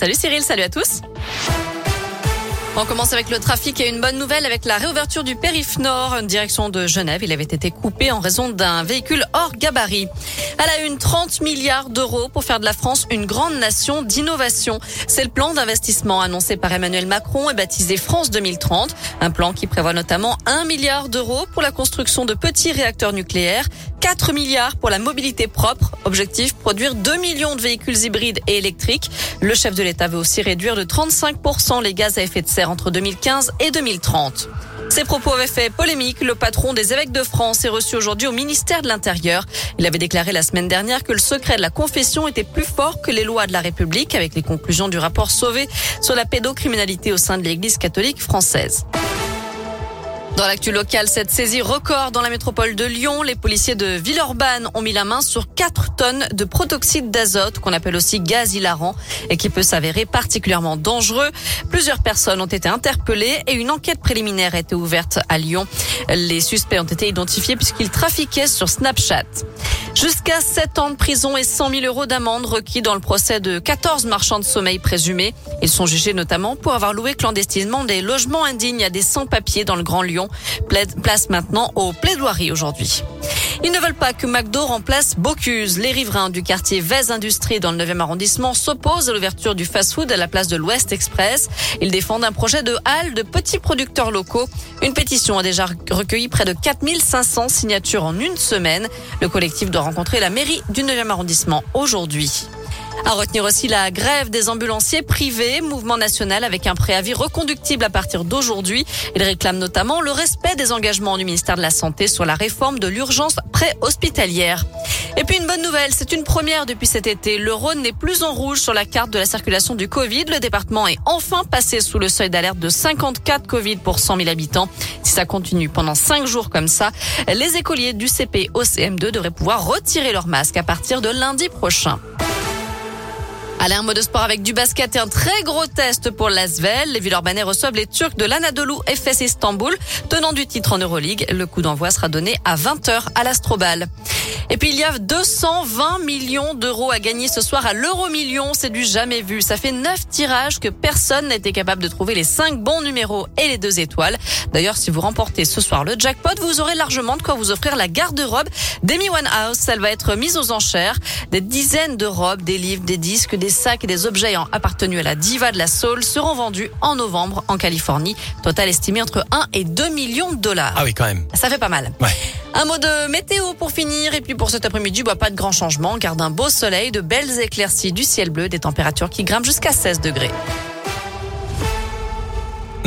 Salut Cyril, salut à tous. On commence avec le trafic et une bonne nouvelle avec la réouverture du périph' nord, en direction de Genève. Il avait été coupé en raison d'un véhicule hors gabarit. Elle a une 30 milliards d'euros pour faire de la France une grande nation d'innovation. C'est le plan d'investissement annoncé par Emmanuel Macron et baptisé France 2030. Un plan qui prévoit notamment 1 milliard d'euros pour la construction de petits réacteurs nucléaires 4 milliards pour la mobilité propre. Objectif, produire 2 millions de véhicules hybrides et électriques. Le chef de l'État veut aussi réduire de 35% les gaz à effet de serre entre 2015 et 2030. Ces propos avaient fait polémique. Le patron des évêques de France est reçu aujourd'hui au ministère de l'Intérieur. Il avait déclaré la semaine dernière que le secret de la confession était plus fort que les lois de la République avec les conclusions du rapport Sauvé sur la pédocriminalité au sein de l'Église catholique française. Dans l'actu local, cette saisie record dans la métropole de Lyon, les policiers de Villeurbanne ont mis la main sur 4 tonnes de protoxyde d'azote, qu'on appelle aussi gaz hilarant, et qui peut s'avérer particulièrement dangereux. Plusieurs personnes ont été interpellées et une enquête préliminaire a été ouverte à Lyon. Les suspects ont été identifiés puisqu'ils trafiquaient sur Snapchat. Jusqu'à 7 ans de prison et 100 000 euros d'amende requis dans le procès de 14 marchands de sommeil présumés. Ils sont jugés notamment pour avoir loué clandestinement des logements indignes à des sans-papiers dans le Grand Lyon. Place maintenant aux plaidoiries aujourd'hui. Ils ne veulent pas que McDo remplace Bocuse. Les riverains du quartier Vez Industrie dans le 9e arrondissement s'opposent à l'ouverture du fast-food à la place de l'Ouest Express. Ils défendent un projet de halle de petits producteurs locaux. Une pétition a déjà recueilli près de 4500 signatures en une semaine. Le collectif doit rencontrer la mairie du 9e arrondissement aujourd'hui. À retenir aussi la grève des ambulanciers privés, mouvement national avec un préavis reconductible à partir d'aujourd'hui. Il réclame notamment le respect des engagements du ministère de la Santé sur la réforme de l'urgence pré-hospitalière. Et puis une bonne nouvelle, c'est une première depuis cet été. Le Rhône n'est plus en rouge sur la carte de la circulation du Covid. Le département est enfin passé sous le seuil d'alerte de 54 Covid pour 100 000 habitants. Si ça continue pendant 5 jours comme ça, les écoliers du CP au CM2 devraient pouvoir retirer leur masque à partir de lundi prochain. Allez, un mot de sport avec du basket et un très gros test pour l'Asvel. Les Villeurbanais reçoivent les Turcs de l'Anadolu FS Istanbul, tenant du titre en Euroleague. Le coup d'envoi sera donné à 20h à l'Astrobal. Et puis il y a 220 millions d'euros à gagner ce soir à l'euro million. C'est du jamais vu. Ça fait neuf tirages que personne n'a été capable de trouver les cinq bons numéros et les deux étoiles. D'ailleurs, si vous remportez ce soir le jackpot, vous aurez largement de quoi vous offrir la garde-robe d'Amy Winehouse. Elle va être mise aux enchères. Des dizaines de robes, des livres, des disques, des sacs et des objets ayant appartenu à la diva de la soul seront vendus en novembre en Californie. Total estimé entre 1 et 2 millions de dollars. Ah oui, quand même. Ça fait pas mal. Ouais. Un mot de météo pour finir. Et puis pour cet après-midi, bah, pas de grand changement. Garde un beau soleil, de belles éclaircies, du ciel bleu, des températures qui grimpent jusqu'à 16 degrés.